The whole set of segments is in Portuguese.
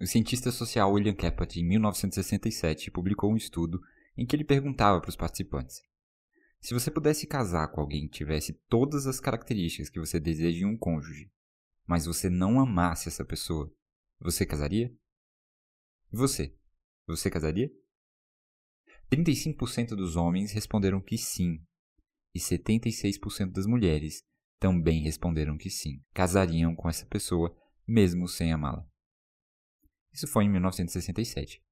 O cientista social William Kepler, em 1967, publicou um estudo em que ele perguntava para os participantes: Se você pudesse casar com alguém que tivesse todas as características que você deseja em um cônjuge, mas você não amasse essa pessoa, você casaria? E você? Você casaria? 35% dos homens responderam que sim, e 76% das mulheres também responderam que sim, casariam com essa pessoa mesmo sem amá-la. Isso foi em 1967.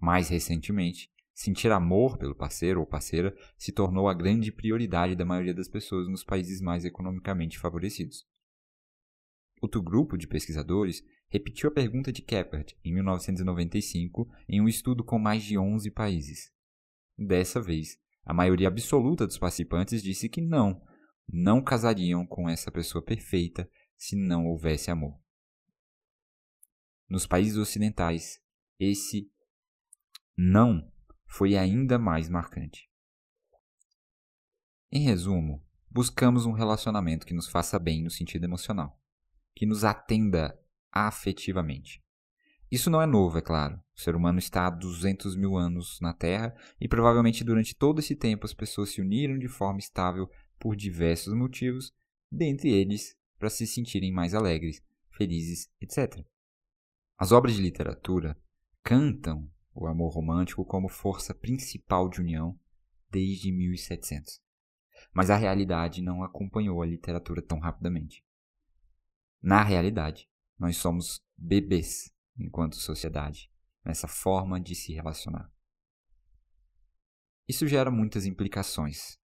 Mais recentemente, sentir amor pelo parceiro ou parceira se tornou a grande prioridade da maioria das pessoas nos países mais economicamente favorecidos. Outro grupo de pesquisadores repetiu a pergunta de Kepler em 1995 em um estudo com mais de 11 países. Dessa vez, a maioria absoluta dos participantes disse que não, não casariam com essa pessoa perfeita se não houvesse amor. Nos países ocidentais, esse não foi ainda mais marcante. Em resumo, buscamos um relacionamento que nos faça bem no sentido emocional, que nos atenda afetivamente. Isso não é novo, é claro. O ser humano está há 200 mil anos na Terra e provavelmente durante todo esse tempo as pessoas se uniram de forma estável por diversos motivos, dentre eles para se sentirem mais alegres, felizes, etc. As obras de literatura cantam o amor romântico como força principal de união desde 1700. Mas a realidade não acompanhou a literatura tão rapidamente. Na realidade, nós somos bebês enquanto sociedade nessa forma de se relacionar. Isso gera muitas implicações,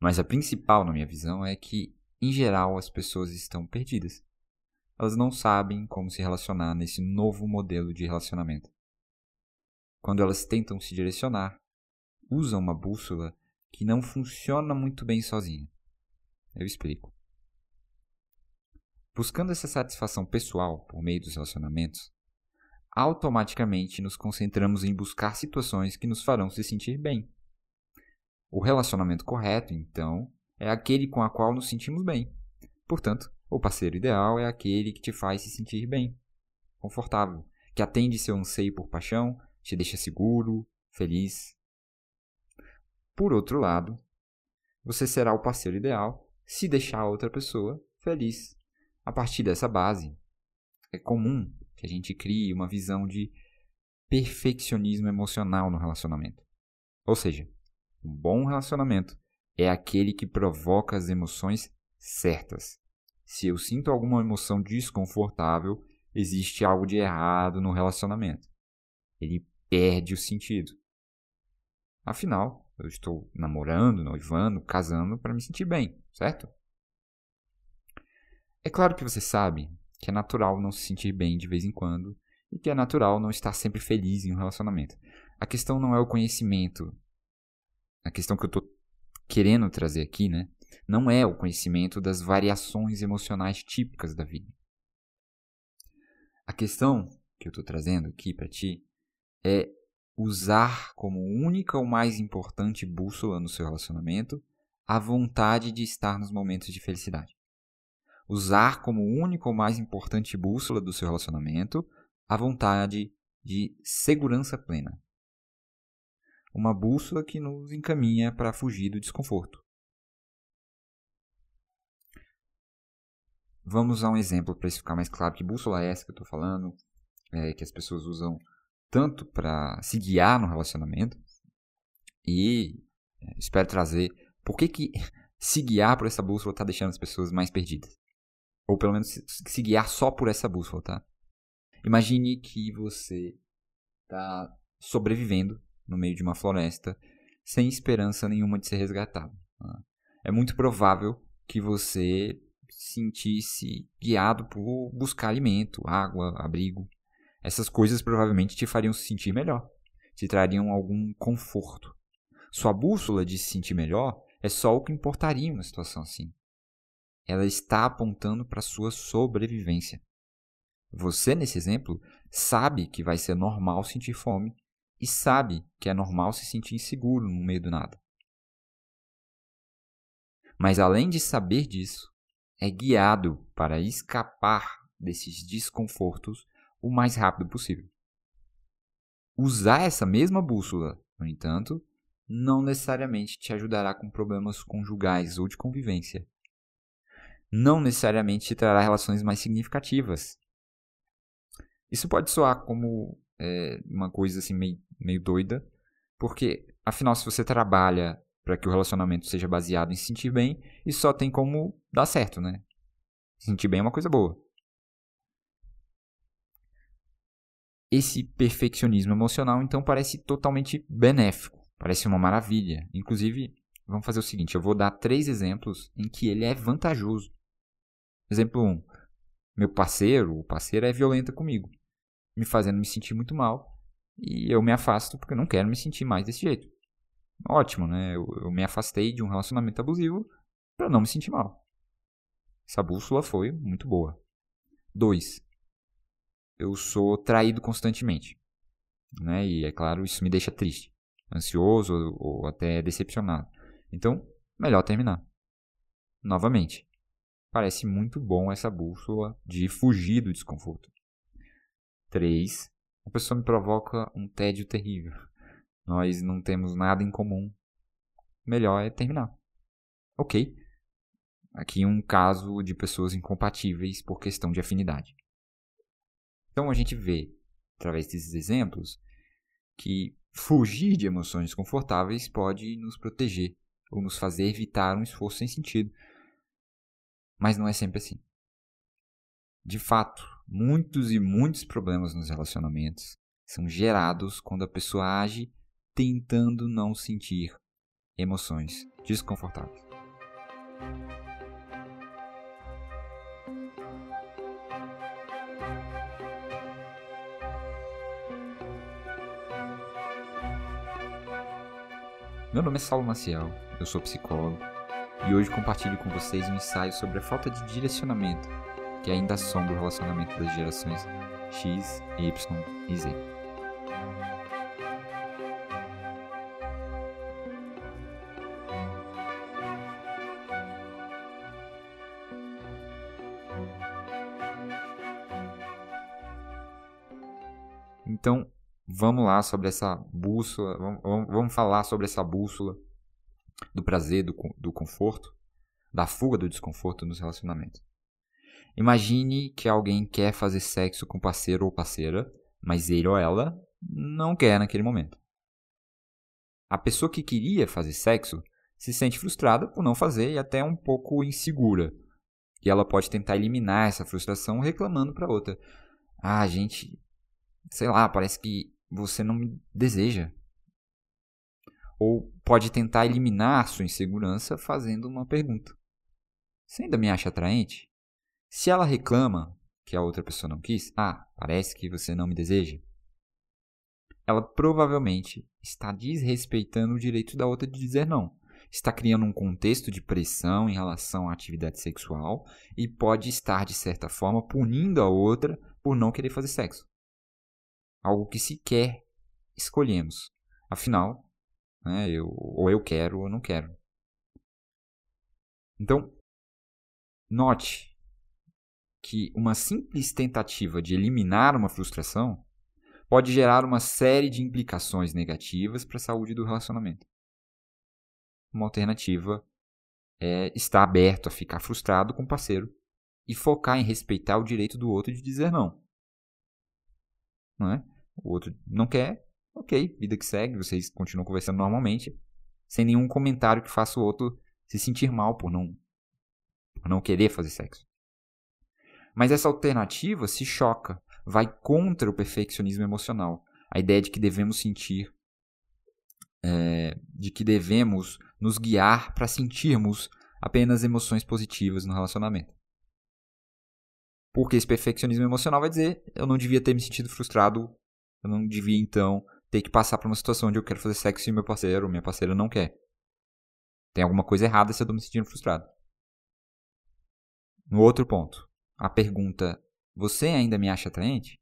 mas a principal, na minha visão, é que, em geral, as pessoas estão perdidas. Elas não sabem como se relacionar nesse novo modelo de relacionamento. Quando elas tentam se direcionar, usam uma bússola que não funciona muito bem sozinha. Eu explico. Buscando essa satisfação pessoal por meio dos relacionamentos, automaticamente nos concentramos em buscar situações que nos farão se sentir bem. O relacionamento correto, então, é aquele com a qual nos sentimos bem. Portanto, o parceiro ideal é aquele que te faz se sentir bem, confortável, que atende seu anseio por paixão, te deixa seguro, feliz. Por outro lado, você será o parceiro ideal se deixar a outra pessoa feliz, a partir dessa base, é comum que a gente crie uma visão de perfeccionismo emocional no relacionamento. Ou seja, um bom relacionamento é aquele que provoca as emoções certas. Se eu sinto alguma emoção desconfortável, existe algo de errado no relacionamento. Ele perde o sentido. Afinal, eu estou namorando, noivando, casando para me sentir bem, certo? É claro que você sabe que é natural não se sentir bem de vez em quando e que é natural não estar sempre feliz em um relacionamento. A questão não é o conhecimento. A questão que eu estou querendo trazer aqui, né? Não é o conhecimento das variações emocionais típicas da vida. A questão que eu estou trazendo aqui para ti é usar como única ou mais importante bússola no seu relacionamento a vontade de estar nos momentos de felicidade usar como única ou mais importante bússola do seu relacionamento a vontade de segurança plena. Uma bússola que nos encaminha para fugir do desconforto. Vamos a um exemplo para isso ficar mais claro. Que bússola é essa que eu estou falando? É, que as pessoas usam tanto para se guiar no relacionamento e é, espero trazer por que, que se guiar por essa bússola está deixando as pessoas mais perdidas. Ou pelo menos se guiar só por essa bússola, tá? Imagine que você está sobrevivendo no meio de uma floresta sem esperança nenhuma de ser resgatado. Tá? É muito provável que você sentisse guiado por buscar alimento, água, abrigo. Essas coisas provavelmente te fariam se sentir melhor, te trariam algum conforto. Sua bússola de se sentir melhor é só o que importaria em uma situação assim ela está apontando para sua sobrevivência. Você, nesse exemplo, sabe que vai ser normal sentir fome e sabe que é normal se sentir inseguro no meio do nada. Mas além de saber disso, é guiado para escapar desses desconfortos o mais rápido possível. Usar essa mesma bússola, no entanto, não necessariamente te ajudará com problemas conjugais ou de convivência. Não necessariamente te trará relações mais significativas. Isso pode soar como é, uma coisa assim meio, meio doida, porque afinal, se você trabalha para que o relacionamento seja baseado em se sentir bem, isso só tem como dar certo, né? Sentir bem é uma coisa boa. Esse perfeccionismo emocional, então, parece totalmente benéfico, parece uma maravilha. Inclusive, vamos fazer o seguinte: eu vou dar três exemplos em que ele é vantajoso. Exemplo 1. Um, meu parceiro ou parceira é violenta comigo, me fazendo me sentir muito mal, e eu me afasto porque eu não quero me sentir mais desse jeito. Ótimo, né? Eu, eu me afastei de um relacionamento abusivo para não me sentir mal. Essa bússola foi muito boa. 2 eu sou traído constantemente. Né? E é claro, isso me deixa triste, ansioso ou, ou até decepcionado. Então, melhor terminar. Novamente, parece muito bom essa bússola de fugir do desconforto. 3. A pessoa me provoca um tédio terrível. Nós não temos nada em comum. Melhor é terminar. Ok. Aqui um caso de pessoas incompatíveis por questão de afinidade. Então a gente vê, através desses exemplos, que fugir de emoções desconfortáveis pode nos proteger ou nos fazer evitar um esforço sem sentido. Mas não é sempre assim. De fato, muitos e muitos problemas nos relacionamentos são gerados quando a pessoa age tentando não sentir emoções desconfortáveis. Meu nome é Saulo Maciel, eu sou psicólogo e hoje compartilho com vocês um ensaio sobre a falta de direcionamento que ainda assombra o relacionamento das gerações X, Y e Z. Então, vamos lá sobre essa bússola, vamos, vamos falar sobre essa bússola do prazer, do, do conforto, da fuga do desconforto nos relacionamentos. Imagine que alguém quer fazer sexo com parceiro ou parceira, mas ele ou ela não quer naquele momento. A pessoa que queria fazer sexo se sente frustrada por não fazer e até um pouco insegura. E ela pode tentar eliminar essa frustração reclamando para outra: "Ah, gente, sei lá, parece que você não me deseja. Ou pode tentar eliminar sua insegurança fazendo uma pergunta. Você ainda me acha atraente? Se ela reclama que a outra pessoa não quis, ah, parece que você não me deseja. Ela provavelmente está desrespeitando o direito da outra de dizer não. Está criando um contexto de pressão em relação à atividade sexual e pode estar, de certa forma, punindo a outra por não querer fazer sexo algo que sequer escolhemos. Afinal, né, eu, ou eu quero ou não quero. Então, note que uma simples tentativa de eliminar uma frustração pode gerar uma série de implicações negativas para a saúde do relacionamento. Uma alternativa é estar aberto a ficar frustrado com o parceiro e focar em respeitar o direito do outro de dizer não é? O outro não quer, ok, vida que segue, vocês continuam conversando normalmente, sem nenhum comentário que faça o outro se sentir mal por não, por não querer fazer sexo. Mas essa alternativa se choca, vai contra o perfeccionismo emocional, a ideia de que devemos sentir, é, de que devemos nos guiar para sentirmos apenas emoções positivas no relacionamento. Porque esse perfeccionismo emocional vai dizer: eu não devia ter me sentido frustrado, eu não devia então ter que passar por uma situação onde eu quero fazer sexo e meu parceiro ou minha parceira não quer. Tem alguma coisa errada se eu estou me sentindo frustrado. No outro ponto, a pergunta: você ainda me acha atraente?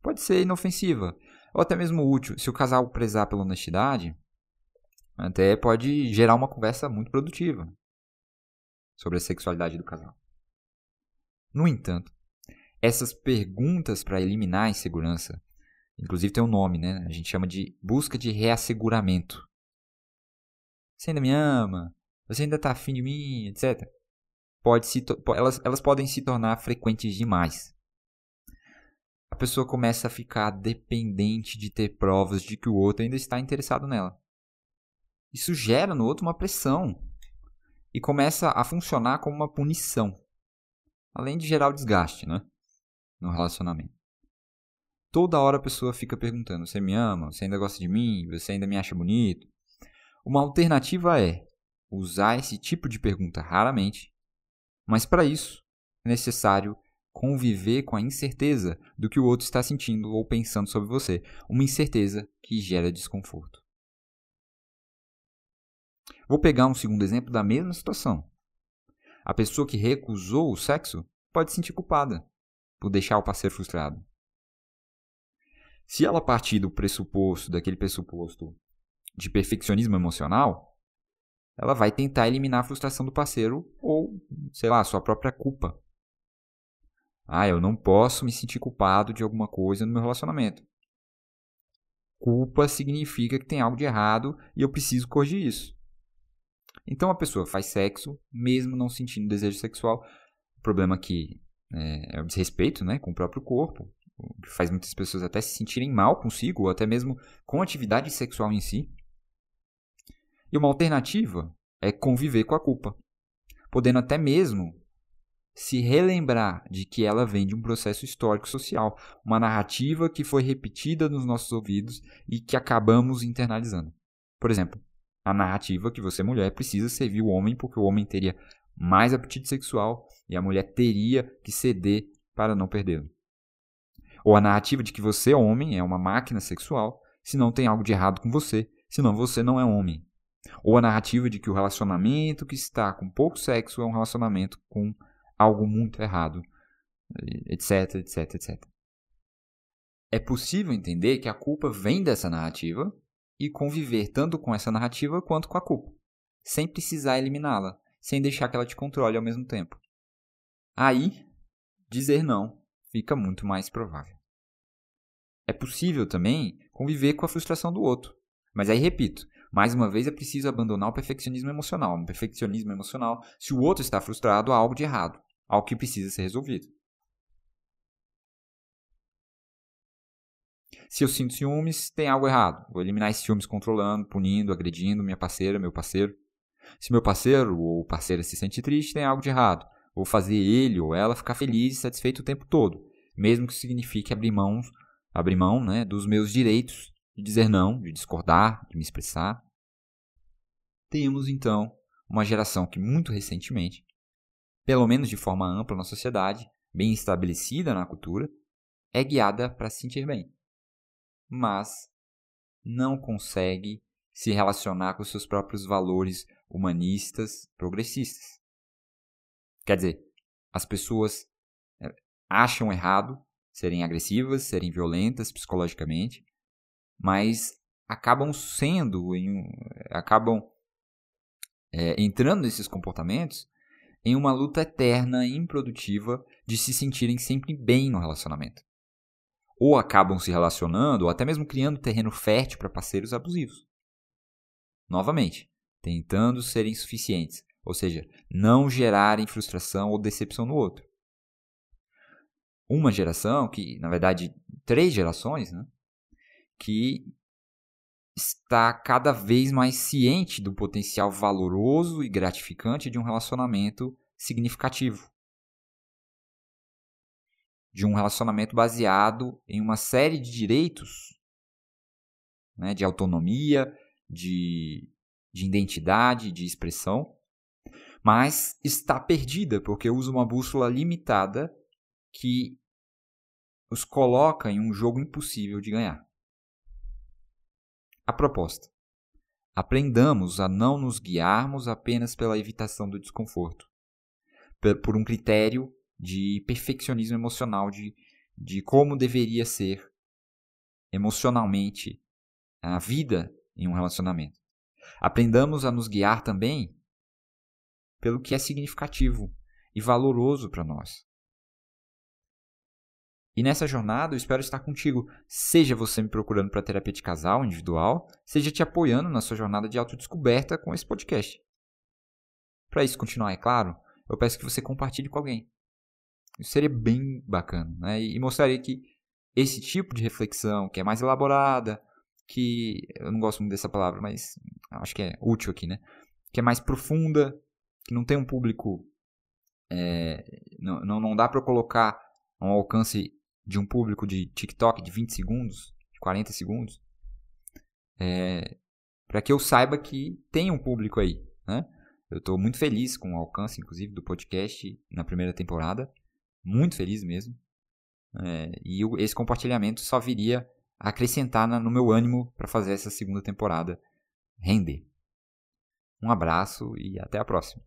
Pode ser inofensiva, ou até mesmo útil. Se o casal prezar pela honestidade, até pode gerar uma conversa muito produtiva sobre a sexualidade do casal. No entanto, essas perguntas para eliminar a insegurança Inclusive tem um nome, né? A gente chama de busca de reasseguramento. Você ainda me ama? Você ainda tá afim de mim? Etc. Pode se elas, elas podem se tornar frequentes demais. A pessoa começa a ficar dependente de ter provas de que o outro ainda está interessado nela. Isso gera no outro uma pressão e começa a funcionar como uma punição, além de gerar o desgaste né, no relacionamento. Toda hora a pessoa fica perguntando: Você me ama? Você ainda gosta de mim? Você ainda me acha bonito? Uma alternativa é usar esse tipo de pergunta raramente, mas para isso é necessário conviver com a incerteza do que o outro está sentindo ou pensando sobre você, uma incerteza que gera desconforto. Vou pegar um segundo exemplo da mesma situação. A pessoa que recusou o sexo pode se sentir culpada por deixar o parceiro frustrado. Se ela partir do pressuposto, daquele pressuposto de perfeccionismo emocional, ela vai tentar eliminar a frustração do parceiro ou, sei lá, sua própria culpa. Ah, eu não posso me sentir culpado de alguma coisa no meu relacionamento. Culpa significa que tem algo de errado e eu preciso corrigir isso. Então a pessoa faz sexo, mesmo não sentindo desejo sexual. O problema aqui é, é o desrespeito né, com o próprio corpo, o que faz muitas pessoas até se sentirem mal consigo, ou até mesmo com a atividade sexual em si. E uma alternativa é conviver com a culpa, podendo até mesmo se relembrar de que ela vem de um processo histórico social, uma narrativa que foi repetida nos nossos ouvidos e que acabamos internalizando. Por exemplo, a narrativa que você, mulher, precisa servir o homem porque o homem teria mais apetite sexual e a mulher teria que ceder para não perdê-lo. Ou a narrativa de que você, homem, é uma máquina sexual se não tem algo de errado com você, senão você não é homem. Ou a narrativa de que o relacionamento que está com pouco sexo é um relacionamento com algo muito errado, etc, etc, etc. É possível entender que a culpa vem dessa narrativa e conviver tanto com essa narrativa quanto com a culpa, sem precisar eliminá-la, sem deixar que ela te controle ao mesmo tempo. Aí, dizer não fica muito mais provável. É possível também conviver com a frustração do outro. Mas aí, repito, mais uma vez é preciso abandonar o perfeccionismo emocional. No perfeccionismo emocional, se o outro está frustrado, há algo de errado, algo que precisa ser resolvido. Se eu sinto ciúmes, tem algo errado. Vou eliminar esses ciúmes controlando, punindo, agredindo minha parceira, meu parceiro. Se meu parceiro ou parceira se sente triste, tem algo de errado. Vou fazer ele ou ela ficar feliz e satisfeito o tempo todo, mesmo que signifique abrir mão, abrir mão né, dos meus direitos de dizer não, de discordar, de me expressar. Temos então uma geração que muito recentemente, pelo menos de forma ampla na sociedade, bem estabelecida na cultura, é guiada para se sentir bem mas não consegue se relacionar com seus próprios valores humanistas, progressistas. Quer dizer, as pessoas é, acham errado serem agressivas, serem violentas psicologicamente, mas acabam sendo, em, acabam é, entrando nesses comportamentos em uma luta eterna e improdutiva de se sentirem sempre bem no relacionamento ou acabam se relacionando, ou até mesmo criando terreno fértil para parceiros abusivos. Novamente, tentando serem suficientes, ou seja, não gerarem frustração ou decepção no outro. Uma geração que, na verdade, três gerações, né, que está cada vez mais ciente do potencial valoroso e gratificante de um relacionamento significativo de um relacionamento baseado em uma série de direitos, né, de autonomia, de, de identidade, de expressão, mas está perdida porque usa uma bússola limitada que os coloca em um jogo impossível de ganhar. A proposta: aprendamos a não nos guiarmos apenas pela evitação do desconforto, por um critério de perfeccionismo emocional, de, de como deveria ser emocionalmente a vida em um relacionamento. Aprendamos a nos guiar também pelo que é significativo e valoroso para nós. E nessa jornada eu espero estar contigo, seja você me procurando para terapia de casal individual, seja te apoiando na sua jornada de autodescoberta com esse podcast. Para isso continuar, é claro, eu peço que você compartilhe com alguém. Isso seria bem bacana, né? E mostraria que esse tipo de reflexão, que é mais elaborada, que eu não gosto muito dessa palavra, mas acho que é útil aqui, né? Que é mais profunda, que não tem um público. É, não, não, dá para colocar um alcance de um público de TikTok de 20 segundos, de 40 segundos, é, para que eu saiba que tem um público aí, né? Eu estou muito feliz com o alcance, inclusive, do podcast na primeira temporada. Muito feliz mesmo. É, e esse compartilhamento só viria a acrescentar no meu ânimo para fazer essa segunda temporada render. Um abraço e até a próxima.